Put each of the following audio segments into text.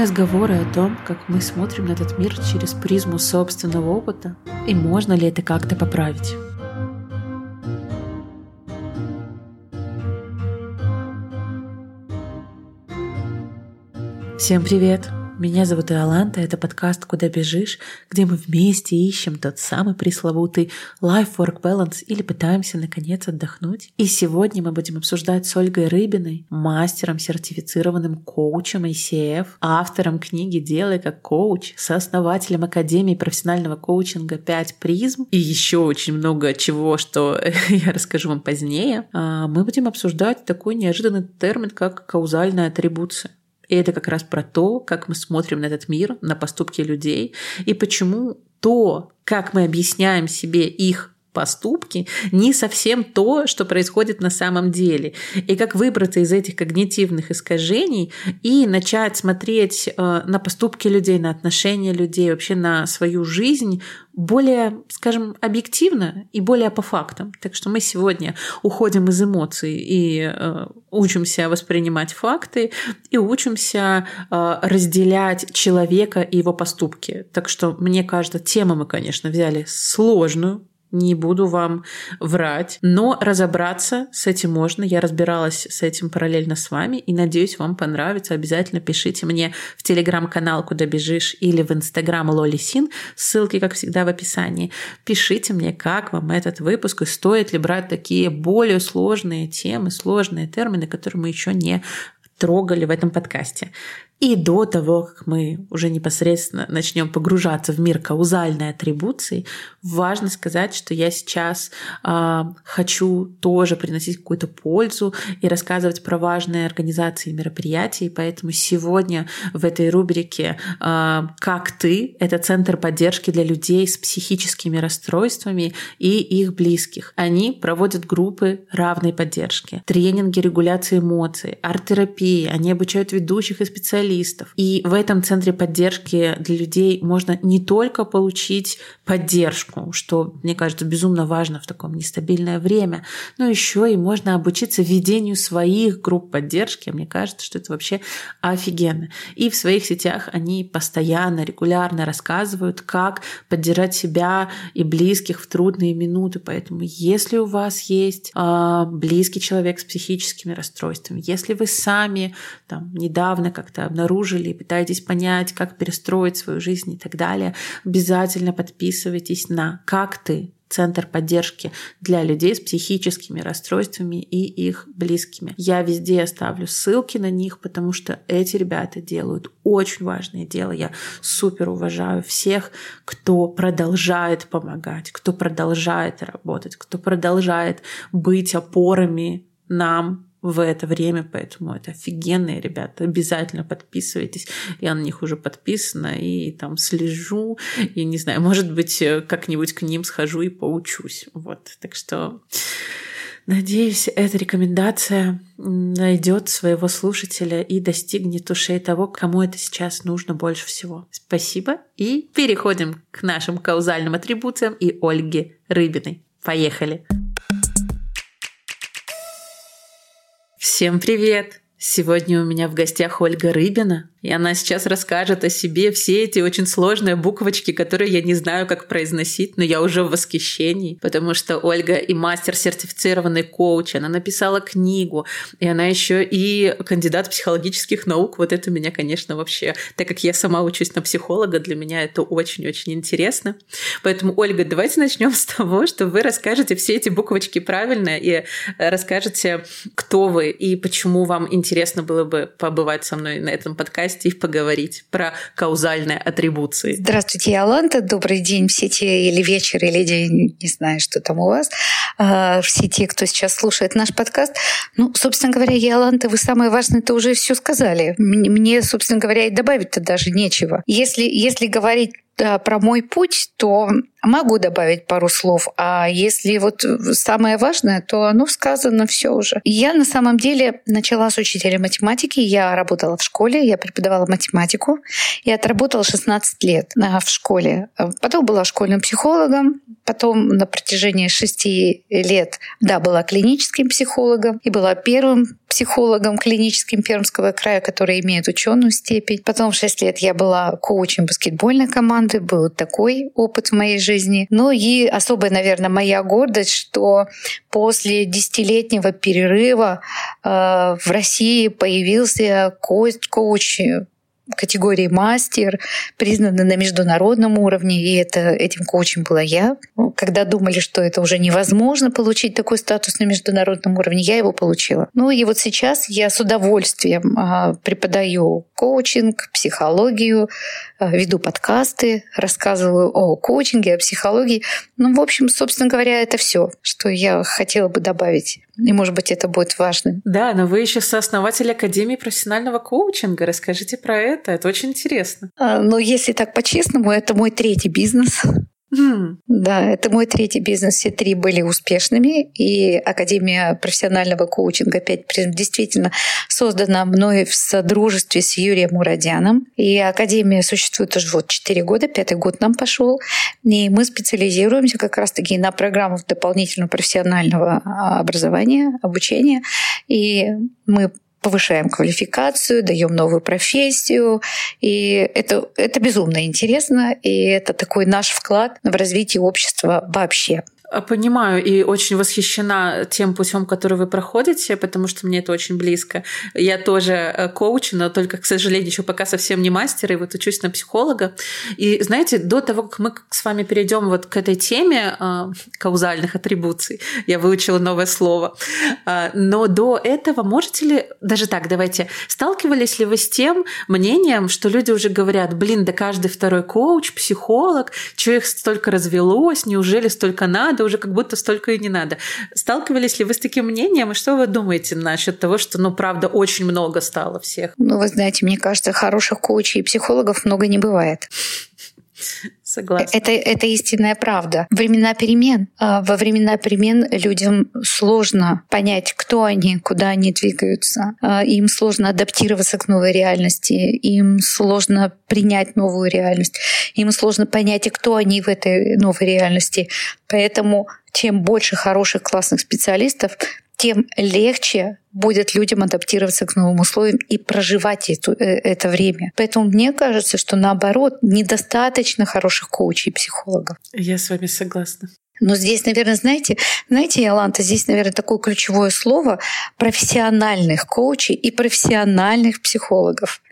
Разговоры о том, как мы смотрим на этот мир через призму собственного опыта и можно ли это как-то поправить. Всем привет! Меня зовут Иоланта, это подкаст «Куда бежишь», где мы вместе ищем тот самый пресловутый life-work balance или пытаемся, наконец, отдохнуть. И сегодня мы будем обсуждать с Ольгой Рыбиной, мастером, сертифицированным коучем ICF, автором книги «Делай как коуч», сооснователем Академии профессионального коучинга 5 призм и еще очень много чего, что я расскажу вам позднее. А, мы будем обсуждать такой неожиданный термин, как каузальная атрибуция. И это как раз про то, как мы смотрим на этот мир, на поступки людей, и почему то, как мы объясняем себе их поступки не совсем то, что происходит на самом деле. И как выбраться из этих когнитивных искажений и начать смотреть э, на поступки людей, на отношения людей, вообще на свою жизнь более, скажем, объективно и более по фактам. Так что мы сегодня уходим из эмоций и э, учимся воспринимать факты и учимся э, разделять человека и его поступки. Так что, мне кажется, тему мы, конечно, взяли сложную, не буду вам врать. Но разобраться с этим можно. Я разбиралась с этим параллельно с вами и надеюсь, вам понравится. Обязательно пишите мне в телеграм-канал «Куда бежишь» или в инстаграм Лоли Син. Ссылки, как всегда, в описании. Пишите мне, как вам этот выпуск и стоит ли брать такие более сложные темы, сложные термины, которые мы еще не трогали в этом подкасте. И до того, как мы уже непосредственно начнем погружаться в мир каузальной атрибуции, важно сказать, что я сейчас э, хочу тоже приносить какую-то пользу и рассказывать про важные организации и мероприятия. И поэтому сегодня в этой рубрике э, «Как ты?» — это центр поддержки для людей с психическими расстройствами и их близких. Они проводят группы равной поддержки, тренинги регуляции эмоций, арт-терапии. Они обучают ведущих и специалистов специалистов. И в этом центре поддержки для людей можно не только получить поддержку, что, мне кажется, безумно важно в таком нестабильное время, но еще и можно обучиться ведению своих групп поддержки. Мне кажется, что это вообще офигенно. И в своих сетях они постоянно, регулярно рассказывают, как поддержать себя и близких в трудные минуты. Поэтому если у вас есть э, близкий человек с психическими расстройствами, если вы сами там недавно как-то обнаружили, пытаетесь понять, как перестроить свою жизнь и так далее, обязательно подписывайтесь на «Как ты?» центр поддержки для людей с психическими расстройствами и их близкими. Я везде оставлю ссылки на них, потому что эти ребята делают очень важное дело. Я супер уважаю всех, кто продолжает помогать, кто продолжает работать, кто продолжает быть опорами нам, в это время, поэтому это офигенные ребята. Обязательно подписывайтесь. Я на них уже подписана и там слежу. Я не знаю, может быть, э, как-нибудь к ним схожу и поучусь. Вот. Так что Надеюсь, эта рекомендация найдет своего слушателя и достигнет ушей того, кому это сейчас нужно больше всего. Спасибо. И переходим к нашим каузальным атрибуциям и Ольге Рыбиной. Поехали! Всем привет! Сегодня у меня в гостях Ольга Рыбина, и она сейчас расскажет о себе все эти очень сложные буквочки, которые я не знаю, как произносить, но я уже в восхищении, потому что Ольга и мастер сертифицированный коуч, она написала книгу, и она еще и кандидат психологических наук. Вот это меня, конечно, вообще, так как я сама учусь на психолога, для меня это очень-очень интересно. Поэтому, Ольга, давайте начнем с того, что вы расскажете все эти буквочки правильно и расскажете, кто вы и почему вам интересно было бы побывать со мной на этом подкасте подкасте и поговорить про каузальные атрибуции. Здравствуйте, Яланта. Добрый день все те, или вечер, или день, не знаю, что там у вас. А, все те, кто сейчас слушает наш подкаст. Ну, собственно говоря, Яланта, вы самое важное-то уже все сказали. Мне, собственно говоря, и добавить-то даже нечего. Если, если говорить про мой путь, то могу добавить пару слов. А если вот самое важное, то оно сказано все уже. Я на самом деле начала с учителя математики. Я работала в школе, я преподавала математику. Я отработала 16 лет в школе. Потом была школьным психологом. Потом на протяжении шести лет, да, была клиническим психологом и была первым психологом клиническим Пермского края, который имеет ученую степень. Потом в 6 лет я была коучем баскетбольной команды. Был такой опыт в моей жизни. Ну и особая, наверное, моя гордость, что после десятилетнего перерыва э, в России появился коуч категории мастер, признаны на международном уровне, и это, этим коучем была я. Когда думали, что это уже невозможно получить такой статус на международном уровне, я его получила. Ну и вот сейчас я с удовольствием а, преподаю коучинг, психологию, а, веду подкасты, рассказываю о коучинге, о психологии. Ну, в общем, собственно говоря, это все, что я хотела бы добавить. И, может быть, это будет важным. Да, но вы еще сооснователь Академии профессионального коучинга. Расскажите про это. Это очень интересно. А, но если так по-честному, это мой третий бизнес. Да, это мой третий бизнес. Все три были успешными. И Академия профессионального коучинга опять действительно создана мной в содружестве с Юрием Мурадяном. И Академия существует уже вот 4 года, пятый год нам пошел. И мы специализируемся как раз-таки на программах дополнительного профессионального а, образования, обучения. И мы повышаем квалификацию, даем новую профессию. И это, это безумно интересно, и это такой наш вклад в развитие общества вообще. Понимаю и очень восхищена тем путем, который вы проходите, потому что мне это очень близко. Я тоже э, коуч, но только, к сожалению, еще пока совсем не мастер, и вот учусь на психолога. И знаете, до того, как мы с вами перейдем вот к этой теме э, каузальных атрибуций, я выучила новое слово, э, но до этого можете ли, даже так, давайте, сталкивались ли вы с тем мнением, что люди уже говорят, блин, да каждый второй коуч, психолог, их столько развелось, неужели столько надо? Надо, уже как будто столько и не надо. Сталкивались ли вы с таким мнением, и что вы думаете насчет того, что, ну, правда, очень много стало всех? Ну, вы знаете, мне кажется, хороших коучей и психологов много не бывает. Согласна. Это, это истинная правда. Времена перемен. А во времена перемен людям сложно понять, кто они, куда они двигаются. А им сложно адаптироваться к новой реальности. Им сложно принять новую реальность. Им сложно понять, и кто они в этой новой реальности. Поэтому чем больше хороших классных специалистов, тем легче будет людям адаптироваться к новым условиям и проживать эту, э, это время. Поэтому мне кажется, что наоборот, недостаточно хороших коучей и психологов. Я с вами согласна. Но здесь, наверное, знаете, знаете, Яланта, здесь, наверное, такое ключевое слово профессиональных коучей и профессиональных психологов.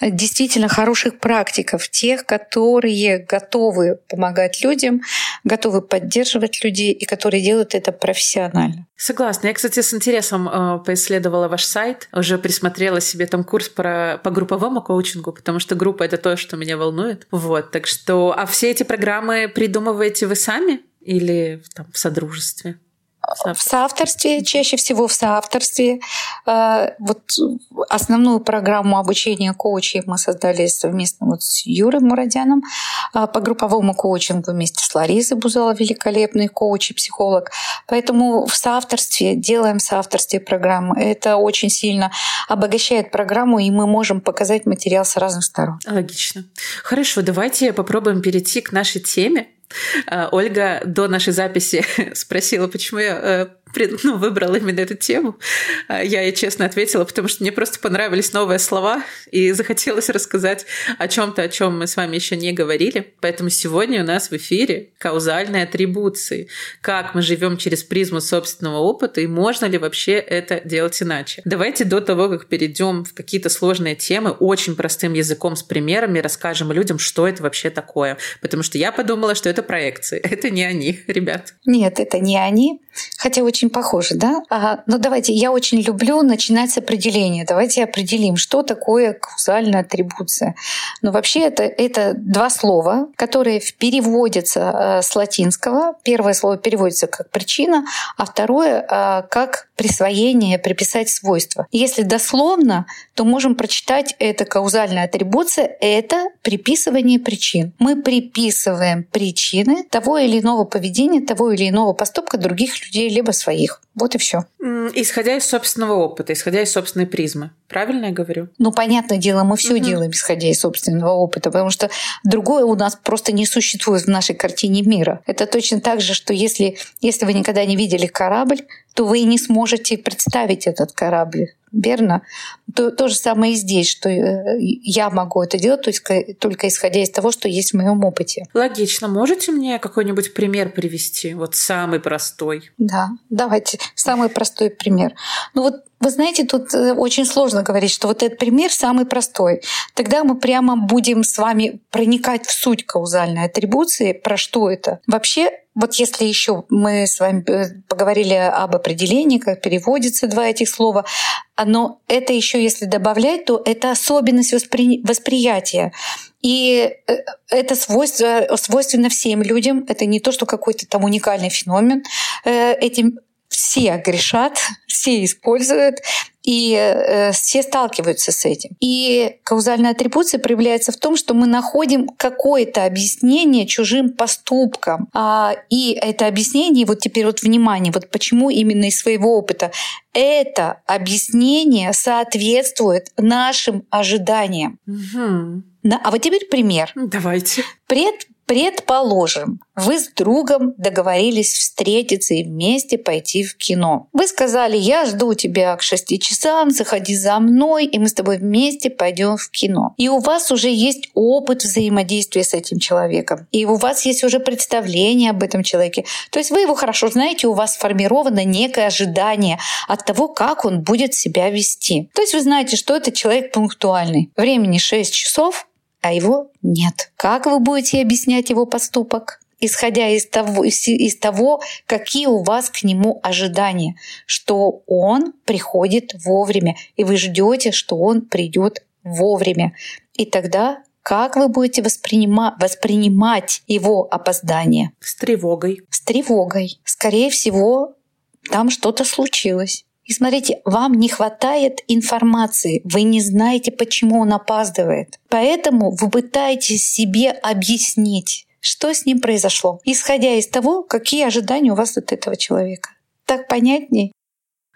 Действительно хороших практиков, тех, которые готовы помогать людям, готовы поддерживать людей и которые делают это профессионально. Согласна. Я, кстати, с интересом э, поисследовала ваш сайт, уже присмотрела себе там курс про, по групповому коучингу, потому что группа — это то, что меня волнует. Вот, так что... А все эти программы придумываете вы сами? Или там, в содружестве? В соавторстве, чаще всего в соавторстве. Э, вот основную программу обучения коучей мы создали совместно вот с Юрой Мурадяном э, по групповому коучингу вместе с Ларисой Бузала, великолепный коуч и психолог. Поэтому в соавторстве, делаем в соавторстве программы. Это очень сильно обогащает программу, и мы можем показать материал с разных сторон. Логично. Хорошо, давайте попробуем перейти к нашей теме. Э, Ольга до нашей записи спросила, почему я э, ну, выбрала именно эту тему. А я ей честно ответила, потому что мне просто понравились новые слова, и захотелось рассказать о чем-то, о чем мы с вами еще не говорили. Поэтому сегодня у нас в эфире каузальные атрибуции. Как мы живем через призму собственного опыта, и можно ли вообще это делать иначе. Давайте до того, как перейдем в какие-то сложные темы, очень простым языком с примерами расскажем людям, что это вообще такое. Потому что я подумала, что это проекции. Это не они, ребят. Нет, это не они. Хотя очень похоже, да? Ага. Но давайте, я очень люблю начинать с определения. Давайте определим, что такое каузальная атрибуция. Но вообще это, это два слова, которые переводятся э, с латинского. Первое слово переводится как причина, а второе э, как присвоение, приписать свойства. Если дословно, то можем прочитать это каузальная атрибуция — это приписывание причин. Мы приписываем причины того или иного поведения, того или иного поступка других людей, либо своих. Вот и все. Исходя из собственного опыта, исходя из собственной призмы. Правильно я говорю? Ну, понятное дело, мы все угу. делаем, исходя из собственного опыта, потому что другое у нас просто не существует в нашей картине мира. Это точно так же, что если, если вы никогда не видели корабль, то вы не сможете представить этот корабль. Верно? То, то же самое и здесь, что э, я могу это делать только, только исходя из того, что есть в моем опыте. Логично. Можете мне какой-нибудь пример привести? Вот самый простой. Да, давайте. Самый простой пример. Ну вот вы знаете, тут э, очень сложно говорить, что вот этот пример самый простой. Тогда мы прямо будем с вами проникать в суть каузальной атрибуции. Про что это? Вообще, вот если еще мы с вами э, поговорили об определении, как переводится два этих слова, но это еще если добавлять, то это особенность воспри... восприятия. И э, это свойство, свойственно всем людям. Это не то, что какой-то там уникальный феномен. Этим все грешат, все используют, и э, все сталкиваются с этим. И каузальная атрибуция проявляется в том, что мы находим какое-то объяснение чужим поступкам. А, и это объяснение, вот теперь вот внимание, вот почему именно из своего опыта, это объяснение соответствует нашим ожиданиям. Угу. А вот теперь пример. Давайте. Пред, Предположим, вы с другом договорились встретиться и вместе пойти в кино. Вы сказали, я жду тебя к 6 часам, заходи за мной, и мы с тобой вместе пойдем в кино. И у вас уже есть опыт взаимодействия с этим человеком. И у вас есть уже представление об этом человеке. То есть вы его хорошо знаете, у вас сформировано некое ожидание от того, как он будет себя вести. То есть вы знаете, что это человек пунктуальный. Времени 6 часов, а его нет. Как вы будете объяснять его поступок? исходя из того, из того, какие у вас к нему ожидания, что он приходит вовремя, и вы ждете, что он придет вовремя. И тогда как вы будете воспринимать, воспринимать его опоздание? С тревогой. С тревогой. Скорее всего, там что-то случилось. И смотрите, вам не хватает информации, вы не знаете, почему он опаздывает. Поэтому вы пытаетесь себе объяснить, что с ним произошло, исходя из того, какие ожидания у вас от этого человека. Так понятней?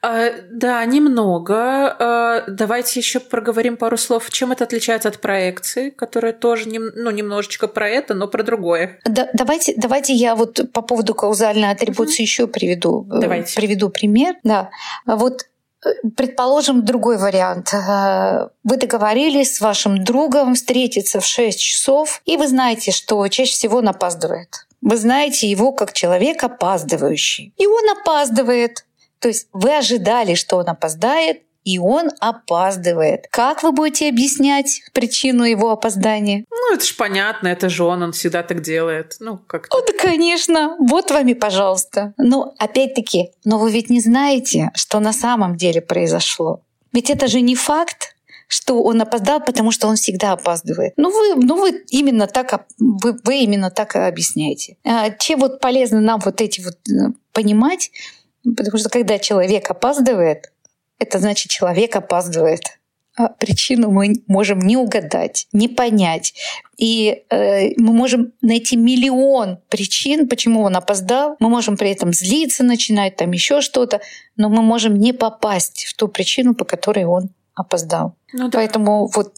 А, да, немного. А, давайте еще проговорим пару слов. Чем это отличается от проекции, которая тоже нем, ну, немножечко про это, но про другое. Да, давайте, давайте я вот по поводу каузальной атрибуции угу. еще приведу, э, давайте. приведу пример. Да. Вот э, Предположим, другой вариант. Э, вы договорились с вашим другом встретиться в 6 часов, и вы знаете, что чаще всего он опаздывает. Вы знаете его как человек опаздывающий. И он опаздывает. То есть вы ожидали, что он опоздает, и он опаздывает. Как вы будете объяснять причину его опоздания? Ну, это ж понятно, это же он, он всегда так делает. Ну, как -то. Ну, да, конечно. Вот вами, пожалуйста. Но опять-таки, но вы ведь не знаете, что на самом деле произошло. Ведь это же не факт, что он опоздал, потому что он всегда опаздывает. Ну вы, ну вы именно так, вы, вы именно так объясняете. А, чем вот полезно нам вот эти вот э, понимать, Потому что когда человек опаздывает, это значит, человек опаздывает. А причину мы можем не угадать, не понять. И э, мы можем найти миллион причин, почему он опоздал. Мы можем при этом злиться, начинать там еще что-то, но мы можем не попасть в ту причину, по которой он опоздал. Ну, да. Поэтому вот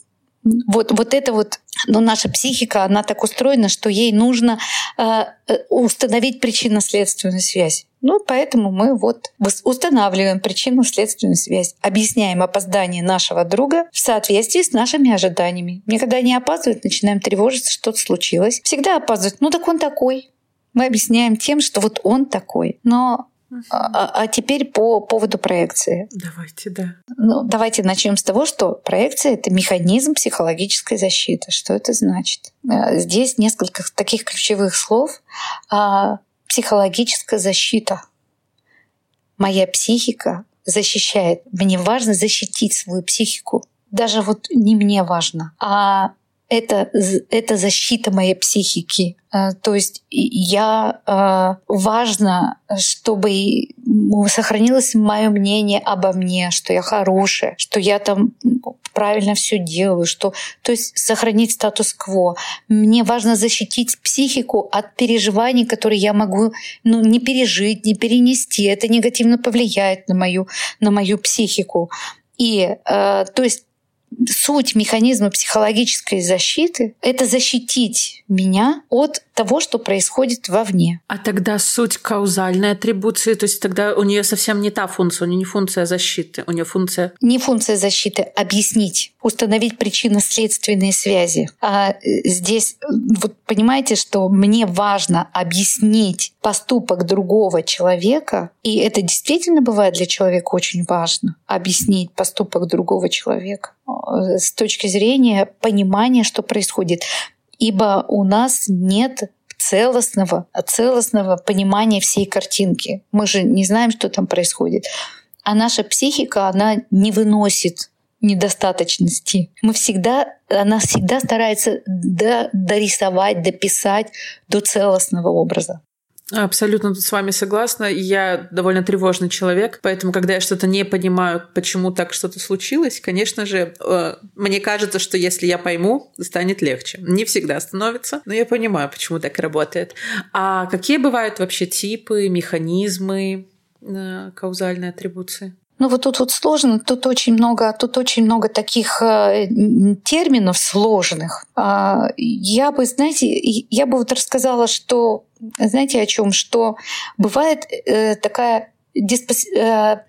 вот, вот это вот, но наша психика, она так устроена, что ей нужно э, э установить причинно-следственную связь. Ну, поэтому мы вот устанавливаем причинно-следственную связь, объясняем опоздание нашего друга в соответствии с нашими ожиданиями. Никогда не опаздывает, начинаем тревожиться, что-то случилось. Всегда опаздывает. Ну, так он такой. Мы объясняем тем, что вот он такой. Но а, а теперь по поводу проекции. Давайте, да. Ну, давайте начнем с того, что проекция это механизм психологической защиты. Что это значит? Э, здесь несколько таких ключевых слов. А, психологическая защита. Моя психика защищает. Мне важно защитить свою психику. Даже вот не мне важно, а это, это защита моей психики. Э, то есть я э, важно, чтобы сохранилось мое мнение обо мне, что я хорошая, что я там правильно все делаю, что, то есть сохранить статус-кво. Мне важно защитить психику от переживаний, которые я могу ну, не пережить, не перенести. Это негативно повлияет на мою, на мою психику. И э, то есть суть механизма психологической защиты — это защитить меня от того, что происходит вовне. А тогда суть каузальной атрибуции, то есть тогда у нее совсем не та функция, у нее не функция защиты, у нее функция... Не функция защиты, объяснить, установить причинно-следственные связи. А э, здесь, вот понимаете, что мне важно объяснить поступок другого человека, и это действительно бывает для человека очень важно, объяснить поступок другого человека э, с точки зрения понимания, что происходит ибо у нас нет целостного, целостного понимания всей картинки. Мы же не знаем, что там происходит. А наша психика, она не выносит недостаточности. Мы всегда, она всегда старается дорисовать, дописать до целостного образа. Абсолютно с вами согласна. Я довольно тревожный человек, поэтому, когда я что-то не понимаю, почему так что-то случилось, конечно же, э, мне кажется, что если я пойму, станет легче. Не всегда становится, но я понимаю, почему так работает. А какие бывают вообще типы, механизмы э, каузальной атрибуции? Ну вот тут вот сложно, тут очень много, тут очень много таких э, терминов сложных. А, я бы, знаете, я бы вот рассказала, что, знаете, о чем, что бывает э, такая диспос... Э,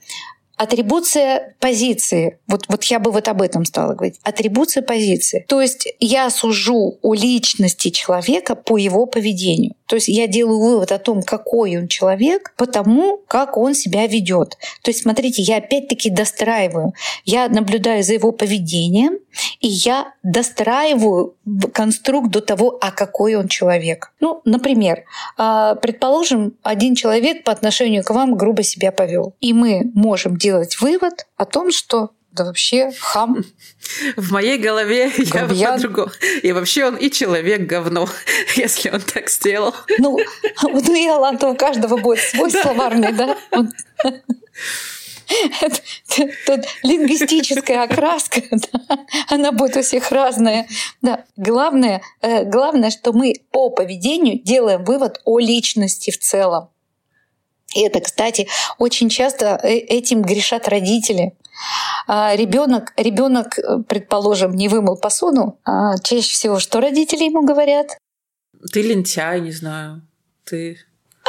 атрибуция позиции. Вот, вот я бы вот об этом стала говорить. Атрибуция позиции. То есть я сужу о личности человека по его поведению. То есть я делаю вывод о том, какой он человек, потому как он себя ведет. То есть, смотрите, я опять-таки достраиваю. Я наблюдаю за его поведением, и я достраиваю конструкт до того, а какой он человек. Ну, например, а, предположим, один человек по отношению к вам грубо себя повел. И мы можем делать вывод о том, что да вообще хам. В моей голове Грубиян. я по-другому. И вообще он и человек говно, если он так сделал. Ну, ну и ладно, у каждого будет свой словарный, да? Тут лингвистическая окраска, да, она будет у всех разная. Да. Главное, э, главное, что мы по поведению делаем вывод о личности в целом. И это, кстати, очень часто э, этим грешат родители. А ребенок, ребенок, э, предположим, не вымыл посуду, а чаще всего что родители ему говорят? Ты лентяй, не знаю. Ты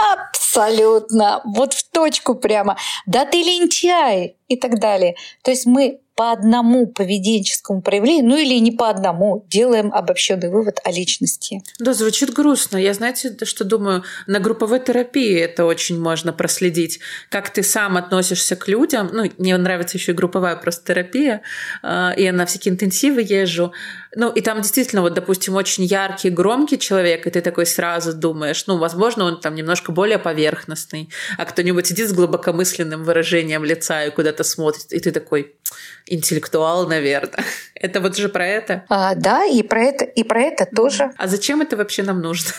Абсолютно. Вот в точку прямо. Да ты лентяй и так далее. То есть мы по одному поведенческому проявлению, ну или не по одному, делаем обобщенный вывод о личности. Да, звучит грустно. Я, знаете, что думаю, на групповой терапии это очень можно проследить, как ты сам относишься к людям. Ну, мне нравится еще и групповая просто терапия, а, и я на всякие интенсивы езжу. Ну, и там действительно, вот, допустим, очень яркий, громкий человек, и ты такой сразу думаешь, ну, возможно, он там немножко более поверхностный, а кто-нибудь сидит с глубокомысленным выражением лица и куда-то смотрит, и ты такой, интеллектуал, наверное. Это вот же про это? А, да, и про это, и про это тоже. А зачем это вообще нам нужно?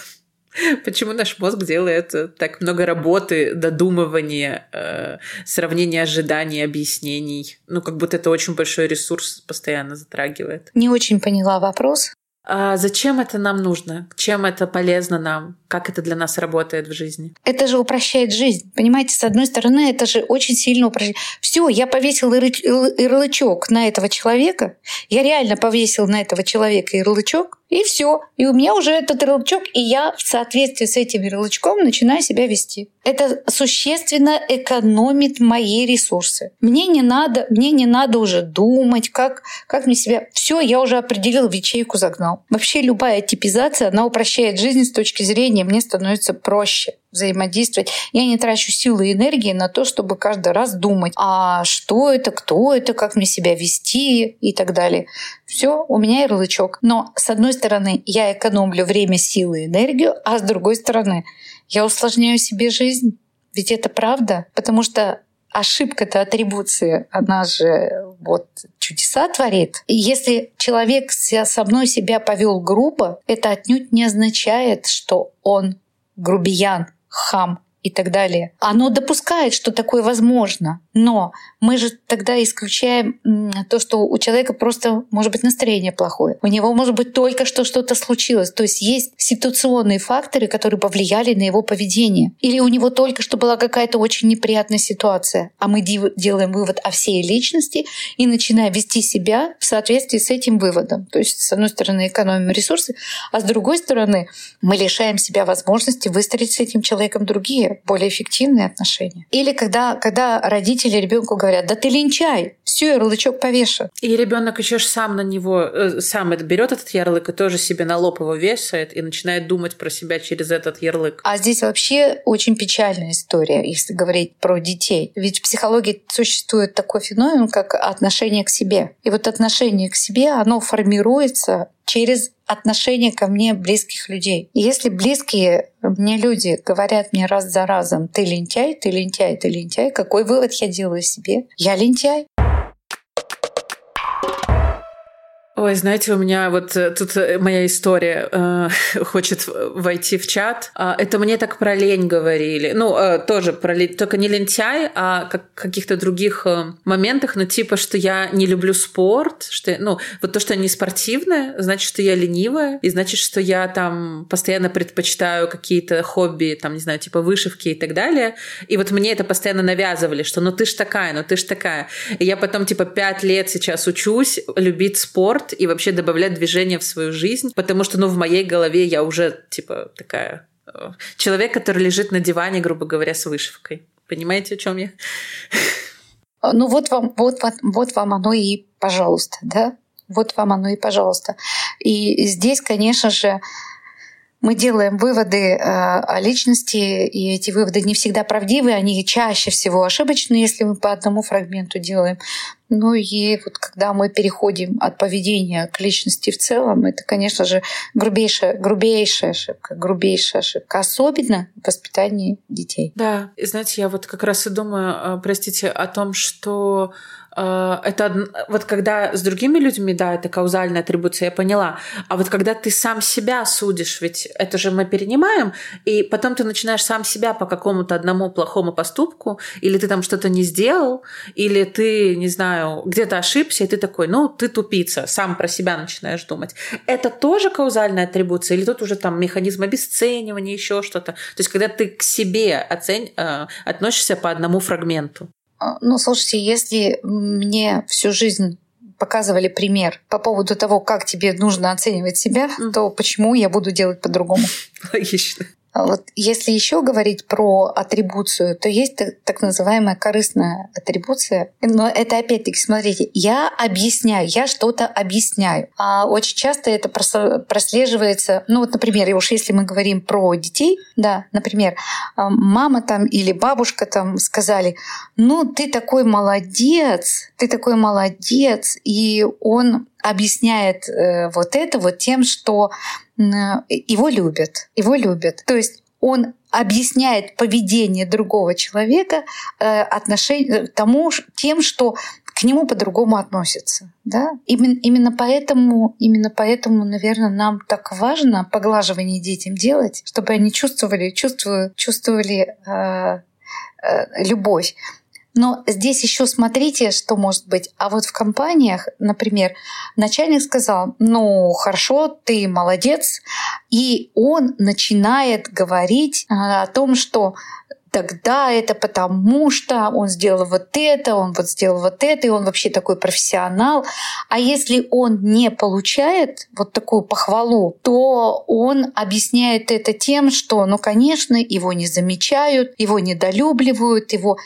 Почему наш мозг делает так много работы, додумывания, э, сравнения ожиданий, объяснений? Ну, как будто это очень большой ресурс постоянно затрагивает. Не очень поняла вопрос. А зачем это нам нужно? Чем это полезно нам? Как это для нас работает в жизни? Это же упрощает жизнь. Понимаете, с одной стороны, это же очень сильно упрощает. Все, я повесил ярлычок на этого человека. Я реально повесил на этого человека ярлычок. И все. И у меня уже этот ярлычок, и я в соответствии с этим ярлычком начинаю себя вести. Это существенно экономит мои ресурсы. Мне не надо, мне не надо уже думать, как, как мне себя... Все, я уже определил, в ячейку загнал. Вообще любая типизация, она упрощает жизнь с точки зрения, мне становится проще взаимодействовать. Я не трачу силы и энергии на то, чтобы каждый раз думать, а что это, кто это, как мне себя вести и так далее. Все, у меня ярлычок. Но с одной стороны, я экономлю время, силы и энергию, а с другой стороны, я усложняю себе жизнь. Ведь это правда, потому что ошибка-то атрибуции, она же вот чудеса творит. И если человек со мной себя повел грубо, это отнюдь не означает, что он грубиян, хам и так далее. Оно допускает, что такое возможно, но мы же тогда исключаем то, что у человека просто может быть настроение плохое. У него может быть только что что-то случилось. То есть есть ситуационные факторы, которые повлияли на его поведение. Или у него только что была какая-то очень неприятная ситуация, а мы делаем вывод о всей личности и начинаем вести себя в соответствии с этим выводом. То есть, с одной стороны, экономим ресурсы, а с другой стороны, мы лишаем себя возможности выстроить с этим человеком другие, более эффективные отношения. Или когда, когда родители ребенку говорят, да ты лентяй, все, ярлычок повешен. И ребенок еще сам на него, э, сам это берет этот ярлык и тоже себе на лоб его вешает и начинает думать про себя через этот ярлык. А здесь вообще очень печальная история, если говорить про детей. Ведь в психологии существует такой феномен, как отношение к себе. И вот отношение к себе, оно формируется через отношение ко мне близких людей. И если близкие мне люди говорят мне раз за разом, ты лентяй, ты лентяй, ты лентяй, какой вывод я делаю себе? Я лентяй. Ой, знаете, у меня вот э, тут э, моя история э, хочет войти в чат. Э, это мне так про лень говорили. Ну, э, тоже про лень, только не лентяй, а как каких-то других э, моментах, ну, типа, что я не люблю спорт, что, ну, вот то, что я не спортивная, значит, что я ленивая, и значит, что я там постоянно предпочитаю какие-то хобби, там, не знаю, типа вышивки и так далее. И вот мне это постоянно навязывали, что ну ты ж такая, ну ты ж такая. И я потом, типа, пять лет сейчас учусь любить спорт, и вообще добавлять движение в свою жизнь, потому что, ну, в моей голове я уже, типа, такая э, человек, который лежит на диване, грубо говоря, с вышивкой. Понимаете, о чем я? А, ну вот вам, вот, вот, вам оно и пожалуйста, да? Вот вам оно и пожалуйста. И здесь, конечно же, мы делаем выводы э, о личности, и эти выводы не всегда правдивы, они чаще всего ошибочны, если мы по одному фрагменту делаем. Ну и вот когда мы переходим от поведения к личности в целом, это, конечно же, грубейшая, грубейшая ошибка, грубейшая ошибка, особенно в воспитании детей. Да, и знаете, я вот как раз и думаю, э, простите, о том, что это вот когда с другими людьми, да, это каузальная атрибуция, я поняла. А вот когда ты сам себя судишь, ведь это же мы перенимаем, и потом ты начинаешь сам себя по какому-то одному плохому поступку, или ты там что-то не сделал, или ты, не знаю, где-то ошибся, и ты такой, ну, ты тупица, сам про себя начинаешь думать. Это тоже каузальная атрибуция, или тут уже там механизм обесценивания, еще что-то. То есть когда ты к себе оцен... Э, относишься по одному фрагменту. А, ну, слушайте, если мне всю жизнь показывали пример по поводу того, как тебе нужно оценивать себя, mm. то почему я буду делать по-другому? Логично. А вот если еще говорить про атрибуцию, то есть так называемая корыстная атрибуция. Но это опять-таки, смотрите, я объясняю, я что-то объясняю. А очень часто это прослеживается, ну вот, например, и уж если мы говорим про детей, да, например, а, мама там или бабушка там сказали, ну ты такой молодец, ты такой молодец, и он объясняет э, вот это вот тем, что его любят, его любят. То есть он объясняет поведение другого человека э, отношение, тому, тем, что к нему по-другому относятся. Да? Именно, именно, поэтому, именно поэтому, наверное, нам так важно поглаживание детям делать, чтобы они чувствовали, чувствовали, чувствовали э, э, любовь. Но здесь еще смотрите, что может быть. А вот в компаниях, например, начальник сказал, ну хорошо, ты молодец, и он начинает говорить а, о том, что тогда это потому что он сделал вот это, он вот сделал вот это, и он вообще такой профессионал. А если он не получает вот такую похвалу, то он объясняет это тем, что, ну, конечно, его не замечают, его недолюбливают, его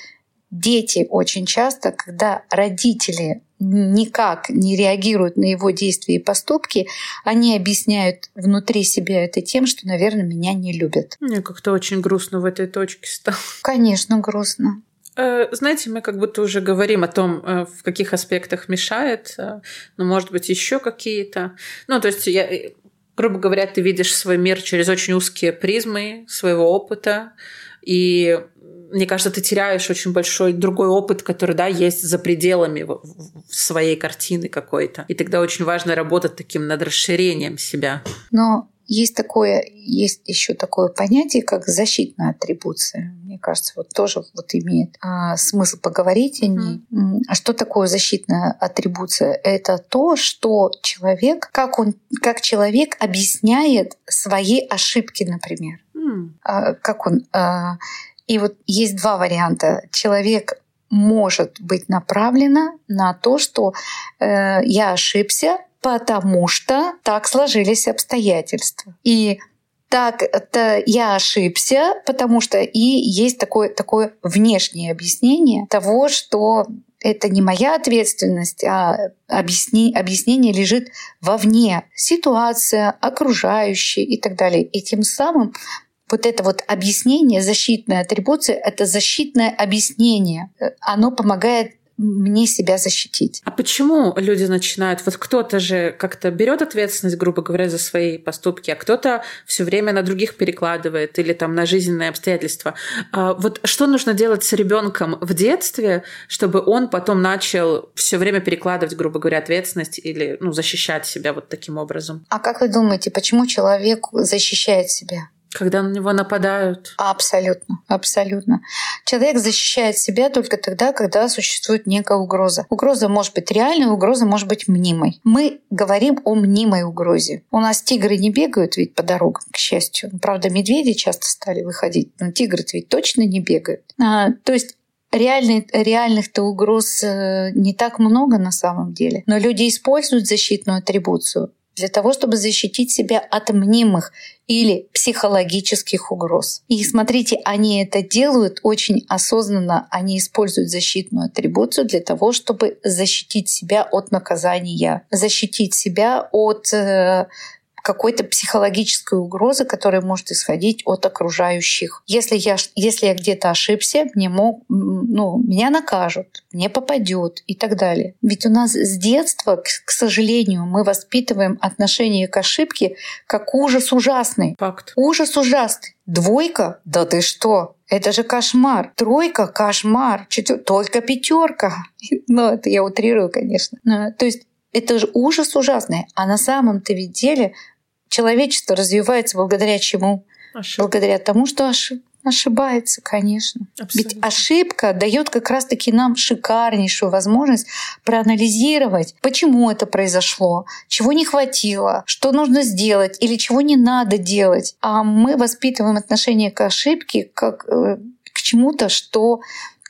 дети очень часто, когда родители никак не реагируют на его действия и поступки, они объясняют внутри себя это тем, что, наверное, меня не любят. Мне как-то очень грустно в этой точке стало. Конечно, грустно. Э, знаете, мы как будто уже говорим о том, э, в каких аспектах мешает, э, но, может быть, еще какие-то. Ну, то есть, я, грубо говоря, ты видишь свой мир через очень узкие призмы своего опыта, и мне кажется, ты теряешь очень большой другой опыт, который, да, есть за пределами своей картины какой-то. И тогда очень важно работать таким над расширением себя. Но есть такое, есть еще такое понятие, как защитная атрибуция. Мне кажется, вот тоже вот имеет а, смысл поговорить о ней. Mm. А что такое защитная атрибуция? Это то, что человек, как он, как человек объясняет свои ошибки, например. Mm. А, как он а, и вот есть два варианта. Человек может быть направлена на то, что э, я ошибся, потому что так сложились обстоятельства. И так это я ошибся, потому что и есть такое, такое внешнее объяснение того, что это не моя ответственность, а объясни, объяснение лежит вовне. Ситуация, окружающие и так далее. И тем самым вот это вот объяснение, защитная атрибуция, это защитное объяснение. Оно помогает мне себя защитить. А почему люди начинают? Вот кто-то же как-то берет ответственность, грубо говоря, за свои поступки, а кто-то все время на других перекладывает или там на жизненные обстоятельства. А вот что нужно делать с ребенком в детстве, чтобы он потом начал все время перекладывать, грубо говоря, ответственность или ну, защищать себя вот таким образом? А как вы думаете, почему человек защищает себя? Когда на него нападают. Абсолютно, абсолютно. Человек защищает себя только тогда, когда существует некая угроза. Угроза может быть реальной, угроза может быть мнимой. Мы говорим о мнимой угрозе. У нас тигры не бегают ведь по дорогам, к счастью. Правда, медведи часто стали выходить, но тигры ведь точно не бегают. А, то есть реальных, реальных-то угроз э, не так много на самом деле. Но люди используют защитную атрибуцию для того, чтобы защитить себя от мнимых или психологических угроз. И смотрите, они это делают очень осознанно, они используют защитную атрибуцию для того, чтобы защитить себя от наказания, защитить себя от э, какой-то психологической угрозы, которая может исходить от окружающих. Если я, если я где-то ошибся, мне мог, ну, меня накажут, мне попадет и так далее. Ведь у нас с детства, к, сожалению, мы воспитываем отношение к ошибке как ужас ужасный. Факт. Ужас ужасный. Двойка? Да ты что? Это же кошмар. Тройка? Кошмар. Четвер... Только пятерка. Ну, это я утрирую, конечно. То есть это же ужас ужасный. А на самом-то ведь деле человечество развивается благодаря чему? Ошибка. Благодаря тому, что ошиб... ошибается, конечно. Абсолютно. Ведь ошибка дает как раз-таки нам шикарнейшую возможность проанализировать, почему это произошло, чего не хватило, что нужно сделать или чего не надо делать. А мы воспитываем отношение к ошибке как э, к чему-то, что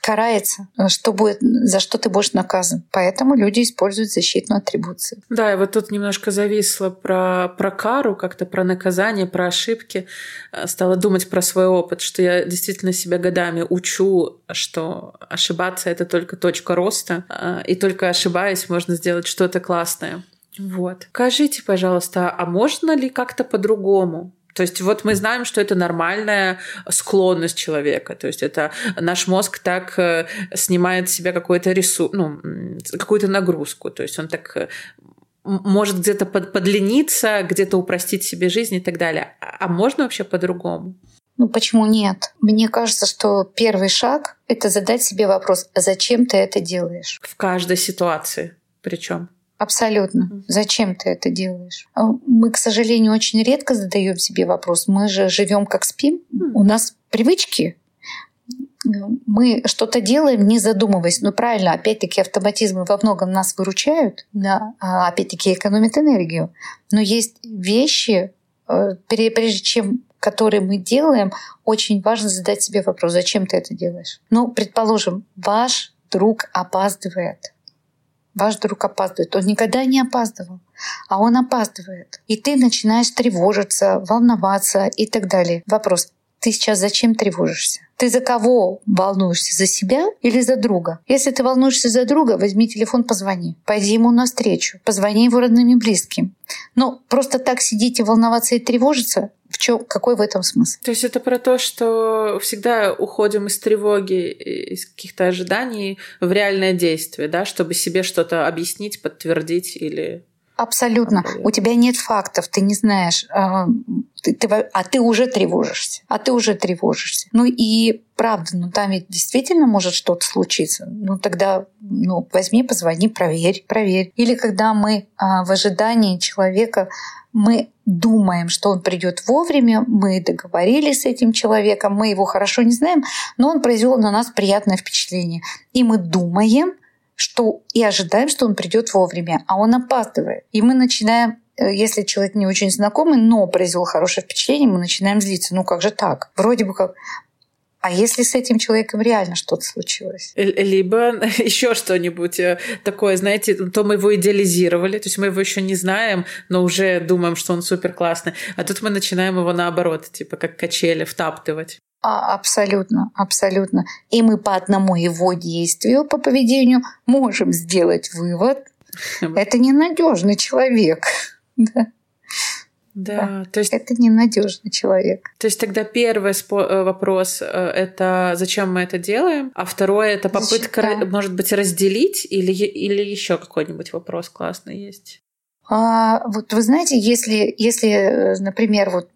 карается, что будет, за что ты будешь наказан. Поэтому люди используют защитную атрибуцию. Да, и вот тут немножко зависло про, про кару, как-то про наказание, про ошибки. Э, стала думать про свой опыт, что я действительно себя годами учу, что ошибаться — это только точка роста, э, и только ошибаясь, можно сделать что-то классное. Вот. Скажите, пожалуйста, а можно ли как-то по-другому? То есть вот мы знаем, что это нормальная склонность человека. То есть это наш мозг так э, снимает с себя какой-то рису, ну, какую-то нагрузку. То есть он так э, может где-то под, подлиниться, где-то упростить себе жизнь и так далее. А, а можно вообще по-другому? Ну почему нет? Мне кажется, что первый шаг — это задать себе вопрос, а зачем ты это делаешь? В каждой ситуации причем. Абсолютно. Зачем ты это делаешь? А мы, к сожалению, очень редко задаем себе вопрос. Мы же живем как спим. У нас привычки. Мы что-то делаем, не задумываясь. Ну, правильно, опять-таки автоматизмы во многом нас выручают, да, а опять-таки экономят энергию. Но есть вещи, э, прежде чем которые мы делаем, очень важно задать себе вопрос, зачем ты это делаешь. Ну, предположим, ваш друг опаздывает ваш друг опаздывает. Он никогда не опаздывал, а он опаздывает. И ты начинаешь тревожиться, волноваться и так далее. Вопрос, ты сейчас зачем тревожишься? Ты за кого волнуешься? За себя или за друга? Если ты волнуешься за друга, возьми телефон, позвони. Пойди ему навстречу. Позвони его родным и близким. Но просто так сидеть и волноваться и тревожиться, в чем, какой в этом смысл? То есть это про то, что всегда уходим из тревоги, из каких-то ожиданий в реальное действие, да, чтобы себе что-то объяснить, подтвердить или Абсолютно. У тебя нет фактов, ты не знаешь, а, ты, ты, а ты уже тревожишься, а ты уже тревожишься. Ну и правда, ну там ведь действительно может что-то случиться. Ну тогда ну, возьми, позвони, проверь, проверь. Или когда мы а, в ожидании человека, мы думаем, что он придет вовремя, мы договорились с этим человеком, мы его хорошо не знаем, но он произвел на нас приятное впечатление. И мы думаем, что и ожидаем, что он придет вовремя, а он опаздывает. И мы начинаем э, если человек не очень знакомый, но произвел хорошее впечатление, мы начинаем злиться. Ну как же так? Вроде бы как а если с этим человеком реально что-то случилось? Либо еще что-нибудь э, такое, знаете, то мы его идеализировали, то есть мы его еще не знаем, но уже думаем, что он супер классный, а тут мы начинаем его наоборот, типа как качели, втаптывать. А, абсолютно, абсолютно. И мы по одному его действию, по поведению можем сделать вывод. Это ненадежный человек. Да. Да, то есть это ненадежный человек. То есть тогда первый э, вопрос э, это зачем мы это делаем, а второе это попытка, да. может быть, разделить или или еще какой-нибудь вопрос классный есть. А, вот вы знаете, если если, э, например, вот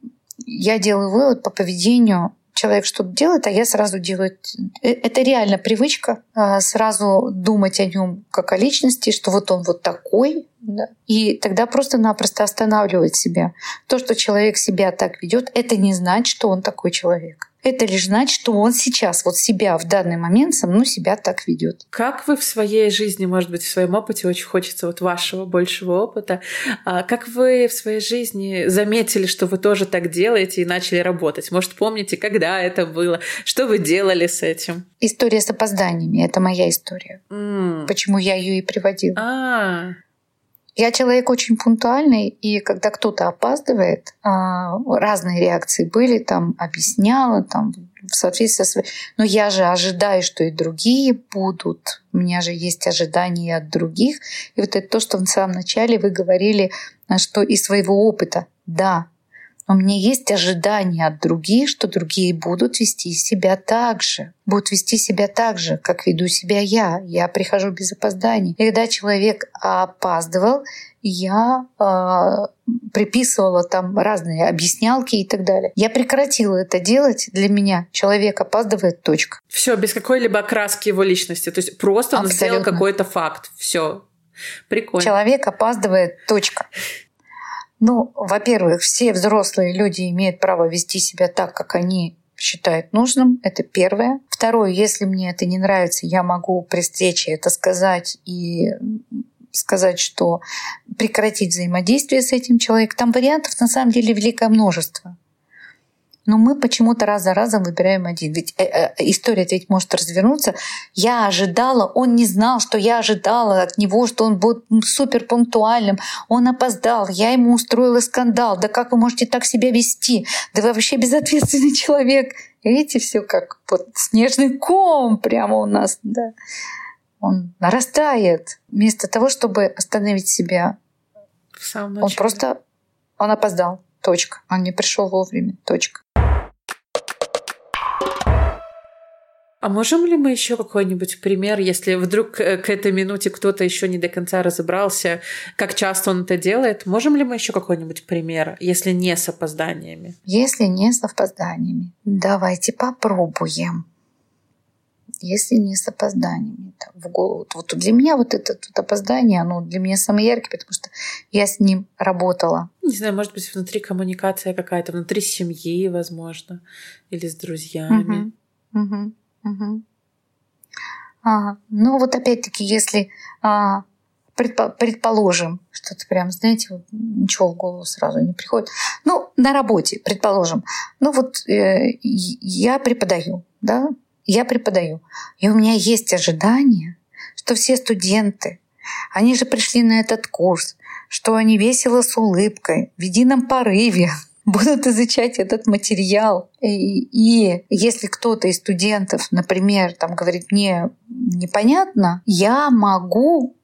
я делаю вывод по поведению человек что-то делает, а я сразу делаю. Это реально привычка а, сразу думать о нем как о личности, что вот он вот такой, да. И тогда просто-напросто останавливать себя. То, что человек себя так ведет, это не значит, что он такой человек. Это лишь значит, что он сейчас вот себя в данный момент со мной себя так ведет. Как вы в своей жизни, может быть, в своем опыте, очень хочется вот вашего большего опыта, а как вы в своей жизни заметили, что вы тоже так делаете и начали работать? Может, помните, когда это было? Что вы делали с этим? История с опозданиями — это моя история. Mm. Почему я ее и приводила. А, я человек очень пунктуальный, и когда кто-то опаздывает, а, разные реакции были, там объясняла, там в соответствии со своей... Но я же ожидаю, что и другие будут. У меня же есть ожидания от других. И вот это то, что в самом начале вы говорили, а, что из своего опыта. Да, у меня есть ожидания от других, что другие будут вести себя так же. Будут вести себя так же, как веду себя я. Я прихожу без опозданий. И когда человек опаздывал, я э, приписывала там разные объяснялки и так далее. Я прекратила это делать. Для меня человек опаздывает, точка. Все, без какой-либо окраски его личности. То есть просто он Абсолютно. сделал какой-то факт. Все. Прикольно. Человек опаздывает, точка. Ну, во-первых, все взрослые люди имеют право вести себя так, как они считают нужным. Это первое. Второе, если мне это не нравится, я могу при встрече это сказать и сказать, что прекратить взаимодействие с этим человеком. Там вариантов на самом деле великое множество. Но мы почему-то раз за разом выбираем один. Ведь э, э, история ведь может развернуться. Я ожидала, он не знал, что я ожидала от него, что он будет супер пунктуальным. Он опоздал, я ему устроила скандал. Да как вы можете так себя вести? Да вы вообще безответственный человек. Видите, все как вот снежный ком прямо у нас, да. Он нарастает. Вместо того, чтобы остановить себя, он просто он опоздал. Точка. Он не пришел вовремя. Точка. А можем ли мы еще какой-нибудь пример, если вдруг э, к этой минуте кто-то еще не до конца разобрался, как часто он это делает? Можем ли мы еще какой-нибудь пример, если не с опозданиями? Если не с опозданиями, давайте попробуем. Если не с опозданиями, так, в голову. Вот для меня вот это вот опоздание, оно для меня самое яркое, потому что я с ним работала. Не знаю, может быть, внутри коммуникация какая-то, внутри семьи, возможно, или с друзьями. Угу. Угу. Угу. А, ну вот опять-таки, если а, предпо- предположим, что-то прям, знаете, вот ничего в голову сразу не приходит. Ну, на работе, предположим. Ну вот э, я преподаю, да, я преподаю. И у меня есть ожидание, что все студенты, они же пришли на этот курс, что они весело с улыбкой, в едином порыве будут изучать этот материал. И, и если кто-то из студентов, например, там говорит, мне непонятно, я могу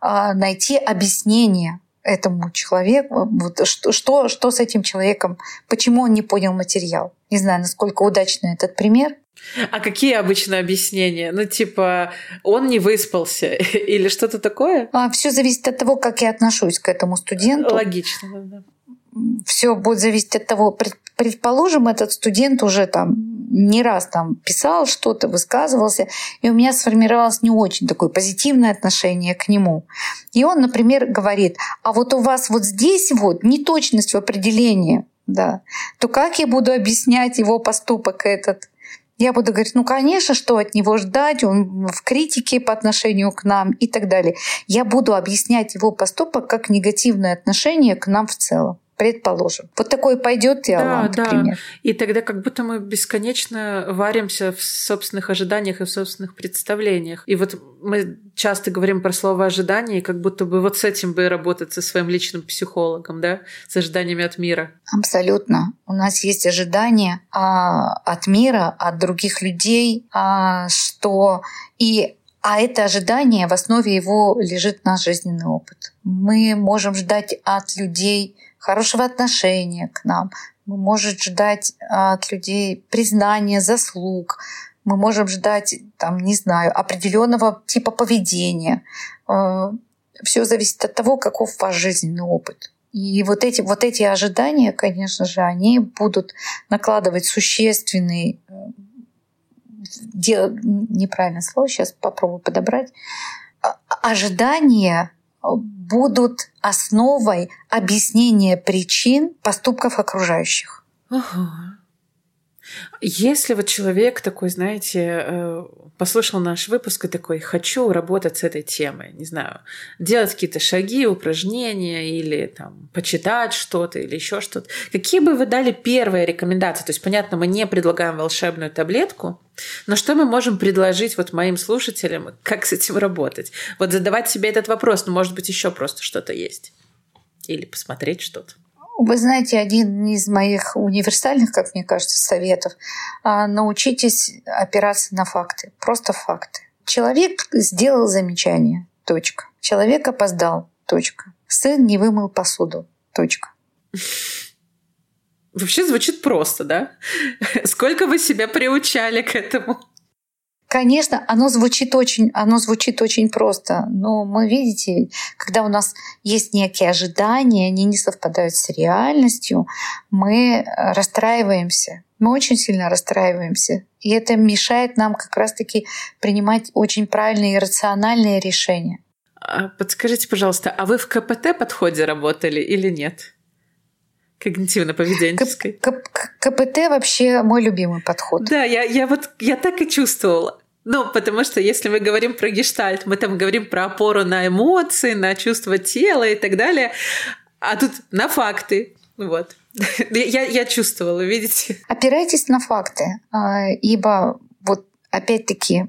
а, найти объяснение этому человеку, вот, что, что, что с этим человеком, почему он не понял материал. Не знаю, насколько удачный этот пример. А какие обычно объяснения? Ну, типа, он не выспался или что-то такое? А, все зависит от того, как я отношусь к этому студенту. Логично, да все будет зависеть от того, предположим, этот студент уже там не раз там писал что-то, высказывался, и у меня сформировалось не очень такое позитивное отношение к нему. И он, например, говорит, а вот у вас вот здесь вот неточность в определении, да, то как я буду объяснять его поступок этот? Я буду говорить, ну, конечно, что от него ждать, он в критике по отношению к нам и так далее. Я буду объяснять его поступок как негативное отношение к нам в целом предположим. Вот такое пойдет Иоланд, да, например. Да. И тогда как будто мы бесконечно варимся в собственных ожиданиях и в собственных представлениях. И вот мы часто говорим про слово ожидание, как будто бы вот с этим бы работать со своим личным психологом, да, с ожиданиями от мира. Абсолютно. У нас есть ожидания а, от мира, от других людей, а, что и а это ожидание, в основе его лежит наш жизненный опыт. Мы можем ждать от людей хорошего отношения к нам. Мы можем ждать от людей признания заслуг. Мы можем ждать, там, не знаю, определенного типа поведения. Э, Все зависит от того, каков ваш жизненный опыт. И вот эти, вот эти ожидания, конечно же, они будут накладывать существенный э, дел, неправильное слово, сейчас попробую подобрать, а, ожидания будут основой объяснения причин поступков окружающих. Ага. Если вот человек такой, знаете, э, послушал наш выпуск и такой, хочу работать с этой темой, не знаю, делать какие-то шаги, упражнения или там почитать что-то или еще что-то. Какие бы вы дали первые рекомендации? То есть, понятно, мы не предлагаем волшебную таблетку, но что мы можем предложить вот моим слушателям, как с этим работать? Вот задавать себе этот вопрос, ну, может быть, еще просто что-то есть. Или посмотреть что-то. Вы знаете, один из моих универсальных, как мне кажется, советов а, – научитесь опираться на факты, просто факты. Человек сделал замечание, точка. Человек опоздал, точка. Сын не вымыл посуду, точка. Вообще звучит просто, да? Сколько вы себя приучали к этому? Конечно, оно звучит очень, оно звучит очень просто, но мы видите, когда у нас есть некие ожидания, они не совпадают с реальностью, мы э, расстраиваемся, мы очень сильно расстраиваемся, и это мешает нам как раз-таки принимать очень правильные и рациональные решения. А подскажите, пожалуйста, а вы в КПТ подходе работали или нет? когнитивно-поведенческой. КПТ вообще мой любимый подход. Да, я, я вот я так и чувствовала. Ну, потому что если мы говорим про гештальт, мы там говорим про опору на эмоции, на чувство тела и так далее, а тут на факты. Вот. Я, я чувствовала, видите? Опирайтесь на факты, а, ибо вот опять-таки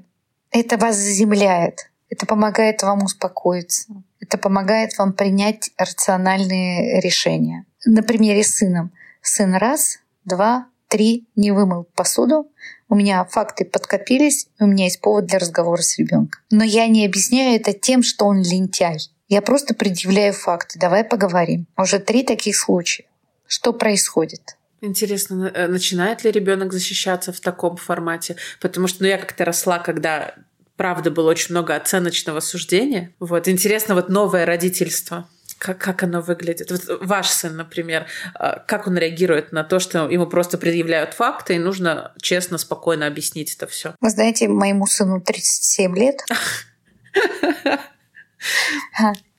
это вас заземляет, это помогает вам успокоиться, это помогает вам принять рациональные решения. На примере с сыном. Сын раз, два, три не вымыл посуду, у меня факты подкопились, у меня есть повод для разговора с ребенком. Но я не объясняю это тем, что он лентяй. Я просто предъявляю факты. Давай поговорим. Уже три таких случая. Что происходит? Интересно, э, начинает ли ребенок защищаться в таком формате? Потому что ну, я как-то росла, когда правда было очень много оценочного суждения. Вот интересно, вот новое родительство как, как оно выглядит? Вот ваш сын, например, а, как он реагирует на то, что ему просто предъявляют факты, и нужно честно, спокойно объяснить это все? Вы знаете, моему сыну 37 лет.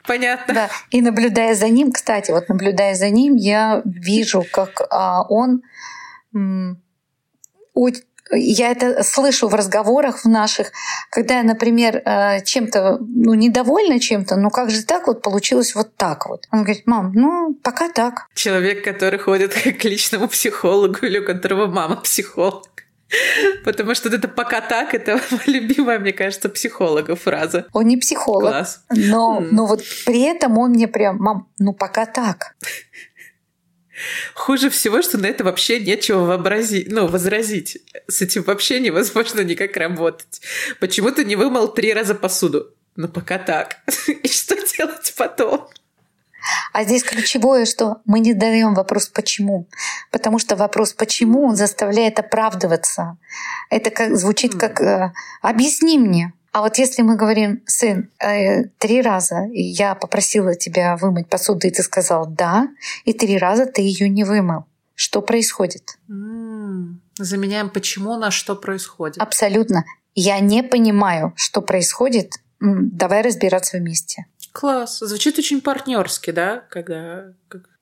Понятно. Да. И наблюдая за ним, кстати, вот наблюдая за ним, я вижу, как а, он я это слышу в разговорах в наших, когда я, например, э, чем-то, ну, недовольна чем-то, ну как же так вот получилось вот так вот? Он говорит, мам, ну, пока так. Человек, который ходит к личному психологу или у которого мама психолог. Потому что это пока так, это любимая, мне кажется, психолога фраза. Он не психолог. Класс. Но, mm. но вот при этом он мне прям, мам, ну пока так. Хуже всего, что на это вообще нечего вообразить, ну, возразить. С этим вообще невозможно никак работать. Почему ты не вымыл три раза посуду? Ну, пока так. И что делать потом? А здесь ключевое, что мы не даем вопрос «почему?», потому что вопрос «почему?» он заставляет оправдываться. Это как, звучит как э, «объясни мне». А вот если мы говорим, сын, э, три раза я попросила тебя вымыть посуду, и ты сказал да, и три раза ты ее не вымыл, что происходит? Mm. Заменяем почему на что происходит. Абсолютно. Я не понимаю, что происходит. Давай разбираться вместе. Класс. Звучит очень партнерски, да? Когда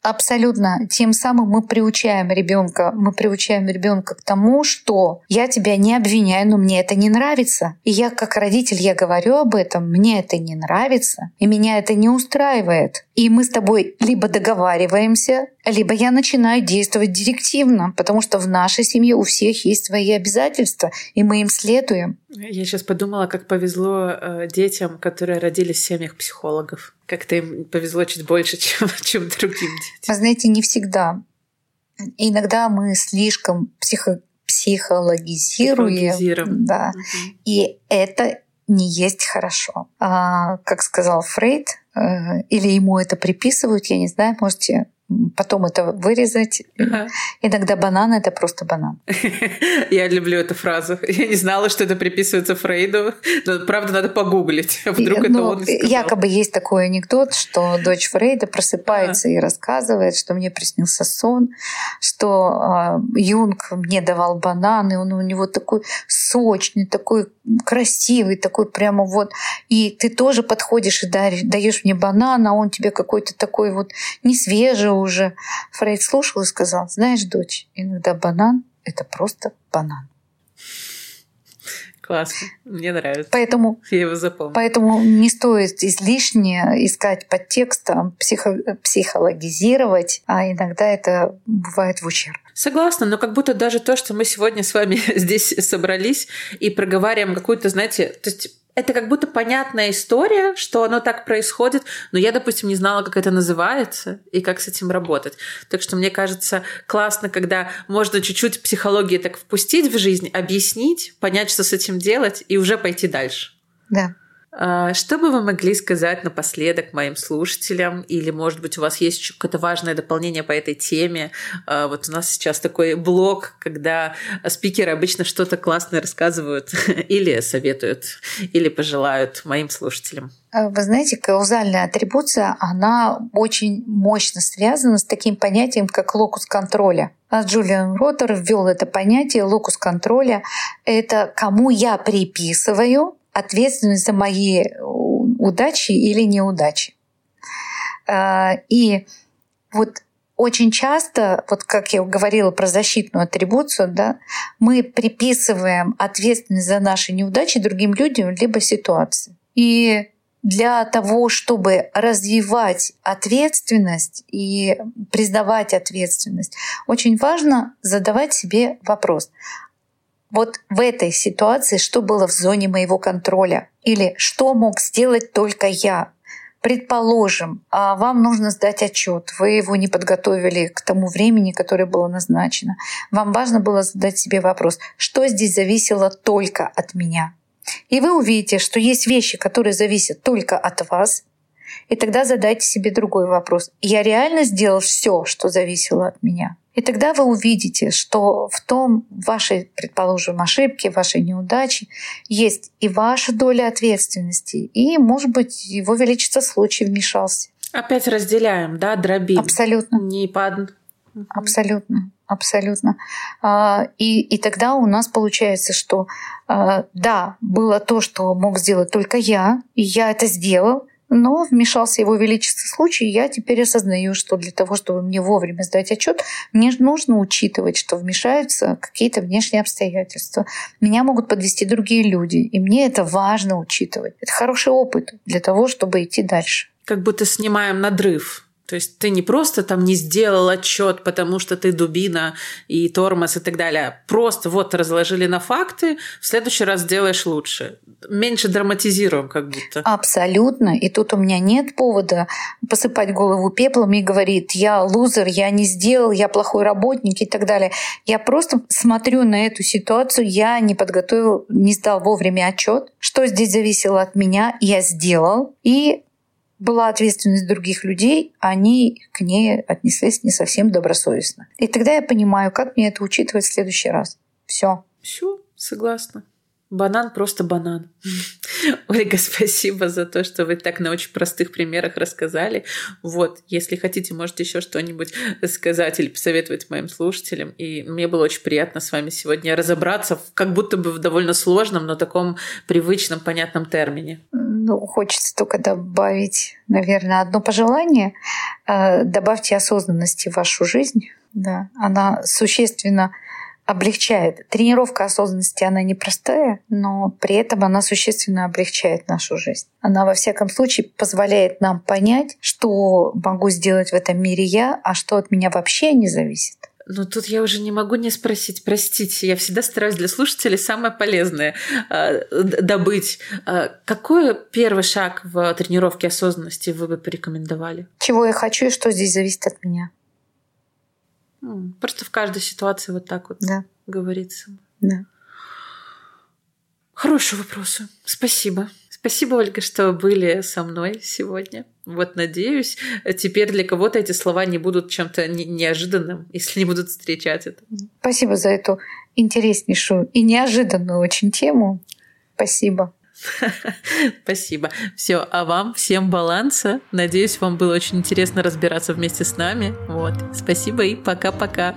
Абсолютно. Тем самым мы приучаем ребенка, мы приучаем ребенка к тому, что я тебя не обвиняю, но мне это не нравится. И я как родитель, я говорю об этом, мне это не нравится, и меня это не устраивает. И мы с тобой либо договариваемся, либо я начинаю действовать директивно, потому что в нашей семье у всех есть свои обязательства, и мы им следуем. Я сейчас подумала, как повезло э, детям, которые родились в семьях психологов. Как-то им повезло чуть больше, чем, чем другим детям. Вы знаете, не всегда. Иногда мы слишком психо психологизируем. Да. Угу. И это не есть хорошо. А, как сказал Фрейд, э, или ему это приписывают, я не знаю, можете потом это вырезать. Ага. Иногда банан это просто банан. Я люблю эту фразу. Я не знала, что это приписывается Фрейду. Но, правда, надо погуглить. Вдруг и, это ну, он сказал. Якобы есть такой анекдот, что дочь Фрейда просыпается ага. и рассказывает, что мне приснился сон, что э, Юнг мне давал банан, и он у него такой сочный, такой красивый, такой прямо вот. И ты тоже подходишь и даешь мне банан, а он тебе какой-то такой вот несвежий уже. Фрейд слушал и сказал, знаешь, дочь, иногда банан — это просто банан. Классно. Мне нравится. Поэтому, Я его запомню. Поэтому не стоит излишне искать подтекстом, психо, психологизировать, а иногда это бывает в ущерб. Согласна, но как будто даже то, что мы сегодня с вами здесь собрались и проговариваем какую-то, знаете, то есть это как будто понятная история, что оно так происходит, но я, допустим, не знала, как это называется и как с этим работать. Так что мне кажется классно, когда можно чуть-чуть психологии так впустить в жизнь, объяснить, понять, что с этим делать и уже пойти дальше. Да. А, что бы вы могли сказать напоследок моим слушателям? Или, может быть, у вас есть какое-то важное дополнение по этой теме? А, вот у нас сейчас такой блог, когда спикеры обычно что-то классное рассказывают или советуют, или пожелают моим слушателям. А, вы знаете, каузальная атрибуция, она очень мощно связана с таким понятием, как локус контроля. Джулиан Роттер ввел это понятие локус контроля. Это кому я приписываю ответственность за мои удачи или неудачи. А, и вот очень часто, вот как я говорила про защитную атрибуцию, да, мы приписываем ответственность за наши неудачи другим людям либо ситуации. И для того, чтобы развивать ответственность и признавать ответственность, очень важно задавать себе вопрос, вот в этой ситуации что было в зоне моего контроля? Или что мог сделать только я? Предположим, а вам нужно сдать отчет, вы его не подготовили к тому времени, которое было назначено. Вам важно было задать себе вопрос, что здесь зависело только от меня. И вы увидите, что есть вещи, которые зависят только от вас, и тогда задайте себе другой вопрос. Я реально сделал все, что зависело от меня? И тогда вы увидите, что в том вашей, предположим, ошибке, вашей неудаче есть и ваша доля ответственности, и, может быть, его величество случай вмешался. Опять разделяем, да, дробим. Абсолютно. Не под... Абсолютно, абсолютно. А, и, и тогда у нас получается, что а, да, было то, что мог сделать только я, и я это сделал, но вмешался его величество случай, и я теперь осознаю, что для того, чтобы мне вовремя сдать отчет, мне нужно учитывать, что вмешаются какие-то внешние обстоятельства. Меня могут подвести другие люди, и мне это важно учитывать. Это хороший опыт для того, чтобы идти дальше. Как будто снимаем надрыв то есть ты не просто там не сделал отчет, потому что ты дубина и тормоз и так далее. Просто вот разложили на факты, в следующий раз сделаешь лучше. Меньше драматизируем как будто. Абсолютно. И тут у меня нет повода посыпать голову пеплом и говорить, я лузер, я не сделал, я плохой работник и так далее. Я просто смотрю на эту ситуацию, я не подготовил, не сдал вовремя отчет, что здесь зависело от меня, я сделал. И была ответственность других людей, они к ней отнеслись не совсем добросовестно. И тогда я понимаю, как мне это учитывать в следующий раз. Все. Все, согласна. Банан просто банан. Ольга, спасибо за то, что вы так на очень простых примерах рассказали. Вот, если хотите, можете еще что-нибудь сказать или посоветовать моим слушателям. И мне было очень приятно с вами сегодня разобраться, как будто бы в довольно сложном, но таком привычном, понятном термине. Ну, хочется только добавить, наверное, одно пожелание. Э, добавьте осознанности в вашу жизнь. Да, она существенно облегчает. Тренировка осознанности, она непростая, но при этом она существенно облегчает нашу жизнь. Она, во всяком случае, позволяет нам понять, что могу сделать в этом мире я, а что от меня вообще не зависит. Ну, тут я уже не могу не спросить, простите, я всегда стараюсь для слушателей самое полезное э, добыть. Э, какой первый шаг в тренировке осознанности вы бы порекомендовали? Чего я хочу и что здесь зависит от меня. Просто в каждой ситуации вот так вот да. говорится. Да. Хорошие вопросы. Спасибо. Спасибо, Ольга, что были со мной сегодня. Вот, надеюсь, теперь для кого-то эти слова не будут чем-то неожиданным, если не будут встречать это. Спасибо за эту интереснейшую и неожиданную очень тему. Спасибо. Спасибо. Все, а вам всем баланса. Надеюсь, вам было очень интересно разбираться вместе с нами. Вот. Спасибо и пока-пока.